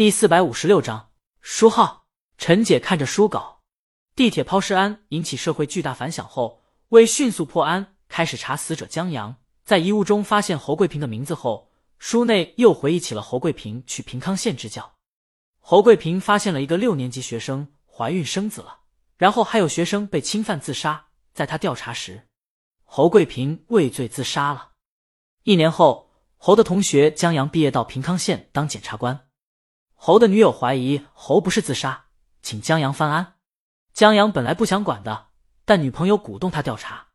第四百五十六章书号。陈姐看着书稿，地铁抛尸案引起社会巨大反响后，为迅速破案，开始查死者江阳。在遗物中发现侯桂平的名字后，书内又回忆起了侯桂平去平康县支教。侯桂平发现了一个六年级学生怀孕生子了，然后还有学生被侵犯自杀。在他调查时，侯桂平畏罪自杀了。一年后，侯的同学江阳毕业到平康县当检察官。侯的女友怀疑侯不是自杀。请江阳翻案。江阳本来不想管的，但女朋友鼓动他调查。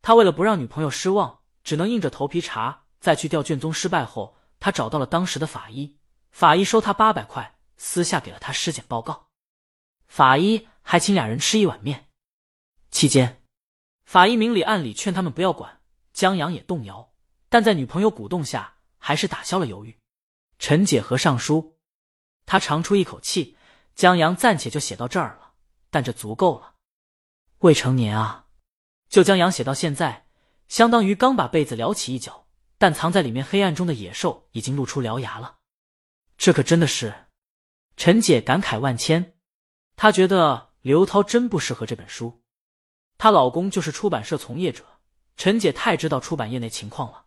他为了不让女朋友失望，只能硬着头皮查。在去调卷宗失败后，他找到了当时的法医，法医收他八百块，私下给了他尸检报告。法医还请俩人吃一碗面。期间，法医明里暗里劝他们不要管。江阳也动摇，但在女朋友鼓动下，还是打消了犹豫。陈姐和尚书，他长出一口气。江阳暂且就写到这儿了，但这足够了。未成年啊，就江阳写到现在，相当于刚把被子撩起一角，但藏在里面黑暗中的野兽已经露出獠牙了。这可真的是，陈姐感慨万千。她觉得刘涛真不适合这本书。她老公就是出版社从业者，陈姐太知道出版业内情况了。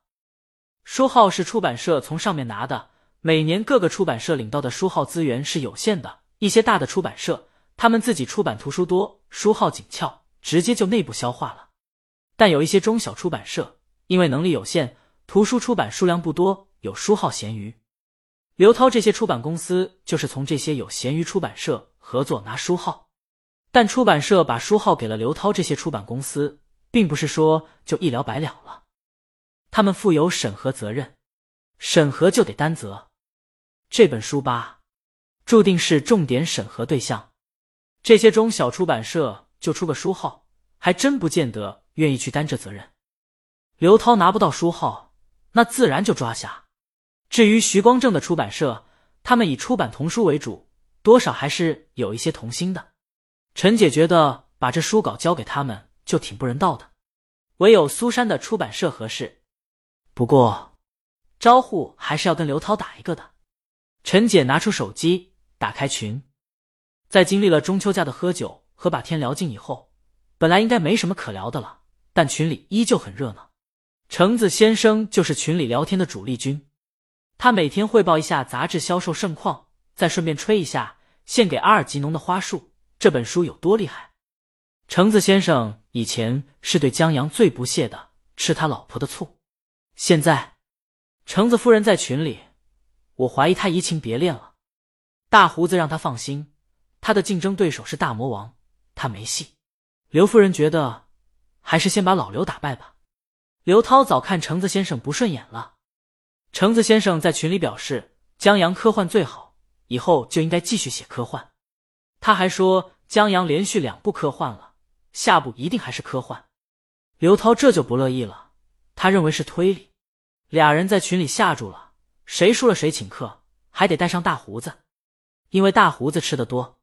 书号是出版社从上面拿的，每年各个出版社领到的书号资源是有限的。一些大的出版社，他们自己出版图书多，书号紧俏，直接就内部消化了。但有一些中小出版社，因为能力有限，图书出版数量不多，有书号闲余。刘涛这些出版公司就是从这些有闲余出版社合作拿书号，但出版社把书号给了刘涛这些出版公司，并不是说就一了百了了，他们负有审核责任，审核就得担责。这本书吧。注定是重点审核对象，这些中小出版社就出个书号，还真不见得愿意去担这责任。刘涛拿不到书号，那自然就抓瞎。至于徐光正的出版社，他们以出版童书为主，多少还是有一些童心的。陈姐觉得把这书稿交给他们就挺不人道的，唯有苏珊的出版社合适。不过，招呼还是要跟刘涛打一个的。陈姐拿出手机。打开群，在经历了中秋假的喝酒和把天聊尽以后，本来应该没什么可聊的了，但群里依旧很热闹。橙子先生就是群里聊天的主力军，他每天汇报一下杂志销售盛况，再顺便吹一下献给阿尔吉农的花束这本书有多厉害。橙子先生以前是对江阳最不屑的，吃他老婆的醋。现在，橙子夫人在群里，我怀疑他移情别恋了。大胡子让他放心，他的竞争对手是大魔王，他没戏。刘夫人觉得还是先把老刘打败吧。刘涛早看橙子先生不顺眼了。橙子先生在群里表示，江阳科幻最好，以后就应该继续写科幻。他还说，江阳连续两部科幻了，下部一定还是科幻。刘涛这就不乐意了，他认为是推理。俩人在群里吓住了，谁输了谁请客，还得带上大胡子。因为大胡子吃的多，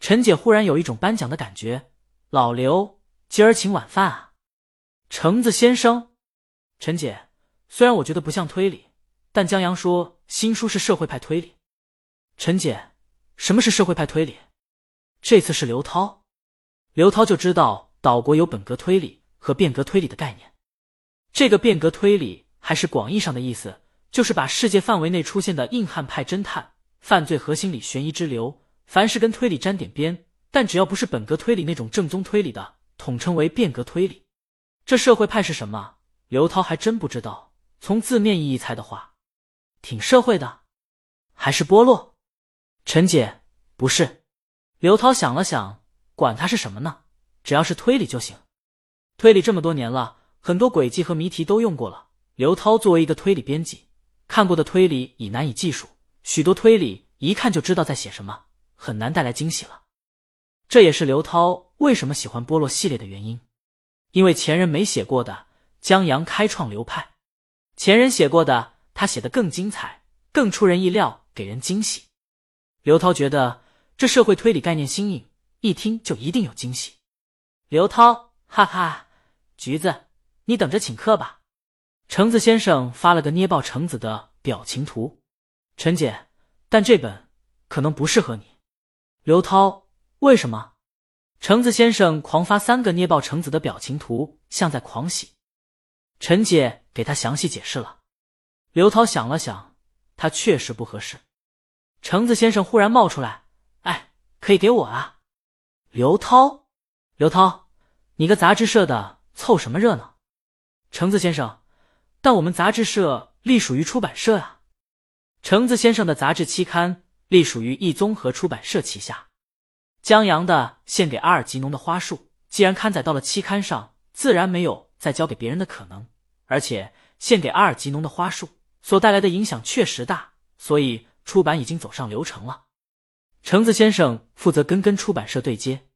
陈姐忽然有一种颁奖的感觉。老刘，今儿请晚饭啊！橙子先生，陈姐，虽然我觉得不像推理，但江阳说新书是社会派推理。陈姐，什么是社会派推理？这次是刘涛，刘涛就知道岛国有本格推理和变革推理的概念。这个变革推理还是广义上的意思，就是把世界范围内出现的硬汉派侦探。犯罪核心理悬疑之流，凡是跟推理沾点边，但只要不是本格推理那种正宗推理的，统称为变革推理。这社会派是什么？刘涛还真不知道。从字面意义猜的话，挺社会的，还是剥落？陈姐，不是。刘涛想了想，管他是什么呢？只要是推理就行。推理这么多年了，很多轨迹和谜题都用过了。刘涛作为一个推理编辑，看过的推理已难以计数。许多推理一看就知道在写什么，很难带来惊喜了。这也是刘涛为什么喜欢波洛系列的原因，因为前人没写过的，江阳开创流派；前人写过的，他写的更精彩，更出人意料，给人惊喜。刘涛觉得这社会推理概念新颖，一听就一定有惊喜。刘涛，哈哈，橘子，你等着请客吧。橙子先生发了个捏爆橙子的表情图。陈姐，但这本可能不适合你。刘涛，为什么？橙子先生狂发三个捏爆橙子的表情图，像在狂喜。陈姐给他详细解释了。刘涛想了想，他确实不合适。橙子先生忽然冒出来：“哎，可以给我啊！”刘涛，刘涛，你个杂志社的，凑什么热闹？橙子先生，但我们杂志社隶属于出版社啊。橙子先生的杂志期刊隶属于一综合出版社旗下。江阳的献给阿尔吉农的花束，既然刊载到了期刊上，自然没有再交给别人的可能。而且献给阿尔吉农的花束所带来的影响确实大，所以出版已经走上流程了。橙子先生负责跟跟出版社对接。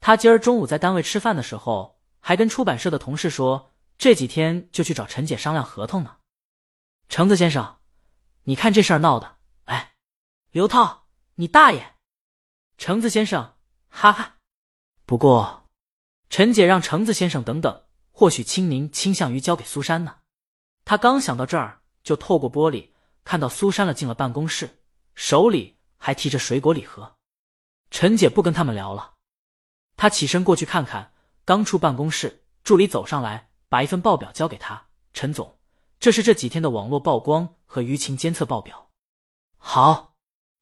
他今儿中午在单位吃饭的时候，还跟出版社的同事说，这几天就去找陈姐商量合同呢。橙子先生，你看这事儿闹的，哎，刘涛，你大爷！橙子先生，哈哈。不过，陈姐让橙子先生等等，或许青柠倾向于交给苏珊呢。他刚想到这儿，就透过玻璃看到苏珊了进了办公室，手里还提着水果礼盒。陈姐不跟他们聊了。他起身过去看看，刚出办公室，助理走上来，把一份报表交给他。陈总，这是这几天的网络曝光和舆情监测报表。好，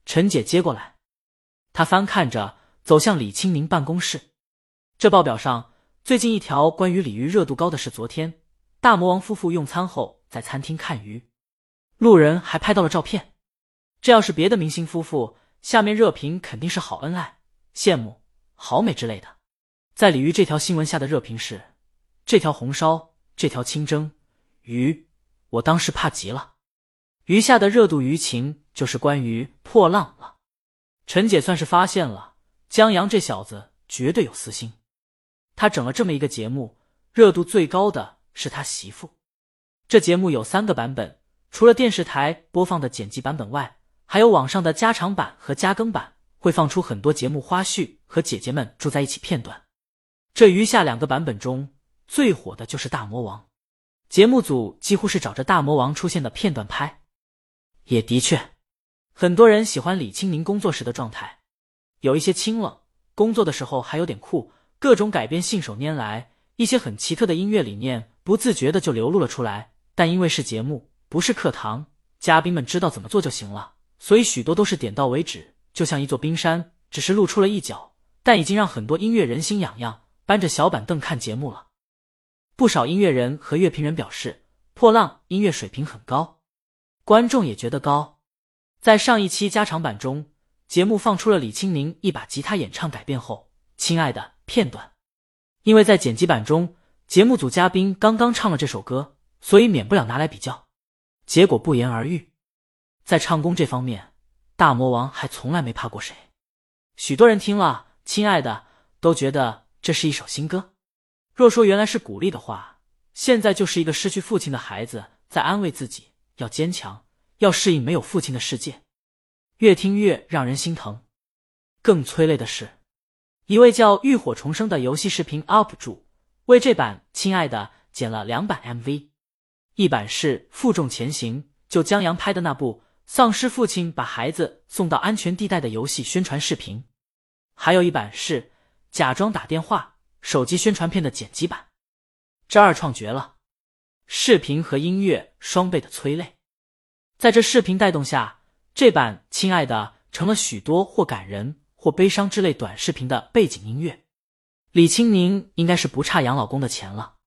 陈姐接过来，他翻看着，走向李清明办公室。这报表上最近一条关于鲤鱼热度高的是昨天大魔王夫妇用餐后在餐厅看鱼，路人还拍到了照片。这要是别的明星夫妇，下面热评肯定是好恩爱、羡慕。好美之类的，在鲤鱼这条新闻下的热评是：这条红烧，这条清蒸鱼，我当时怕极了。余下的热度舆情就是关于破浪了。陈姐算是发现了江阳这小子绝对有私心，他整了这么一个节目，热度最高的是他媳妇。这节目有三个版本，除了电视台播放的剪辑版本外，还有网上的加长版和加更版。会放出很多节目花絮和姐姐们住在一起片段。这余下两个版本中最火的就是大魔王，节目组几乎是找着大魔王出现的片段拍。也的确，很多人喜欢李青宁工作时的状态，有一些清冷，工作的时候还有点酷，各种改编信手拈来，一些很奇特的音乐理念不自觉的就流露了出来。但因为是节目，不是课堂，嘉宾们知道怎么做就行了，所以许多都是点到为止。就像一座冰山，只是露出了一角，但已经让很多音乐人心痒痒，搬着小板凳看节目了。不少音乐人和乐评人表示，破浪音乐水平很高，观众也觉得高。在上一期加长版中，节目放出了李青宁一把吉他演唱改变后，亲爱的片段，因为在剪辑版中，节目组嘉宾刚刚唱了这首歌，所以免不了拿来比较，结果不言而喻。在唱功这方面。大魔王还从来没怕过谁，许多人听了，亲爱的都觉得这是一首新歌。若说原来是鼓励的话，现在就是一个失去父亲的孩子在安慰自己，要坚强，要适应没有父亲的世界。越听越让人心疼。更催泪的是，一位叫浴火重生的游戏视频 UP 主为这版《亲爱的》剪了两版 MV，一版是《负重前行》，就江阳拍的那部。丧尸父亲把孩子送到安全地带的游戏宣传视频，还有一版是假装打电话手机宣传片的剪辑版，这二创绝了，视频和音乐双倍的催泪。在这视频带动下，这版《亲爱的》成了许多或感人或悲伤之类短视频的背景音乐。李青宁应该是不差养老公的钱了。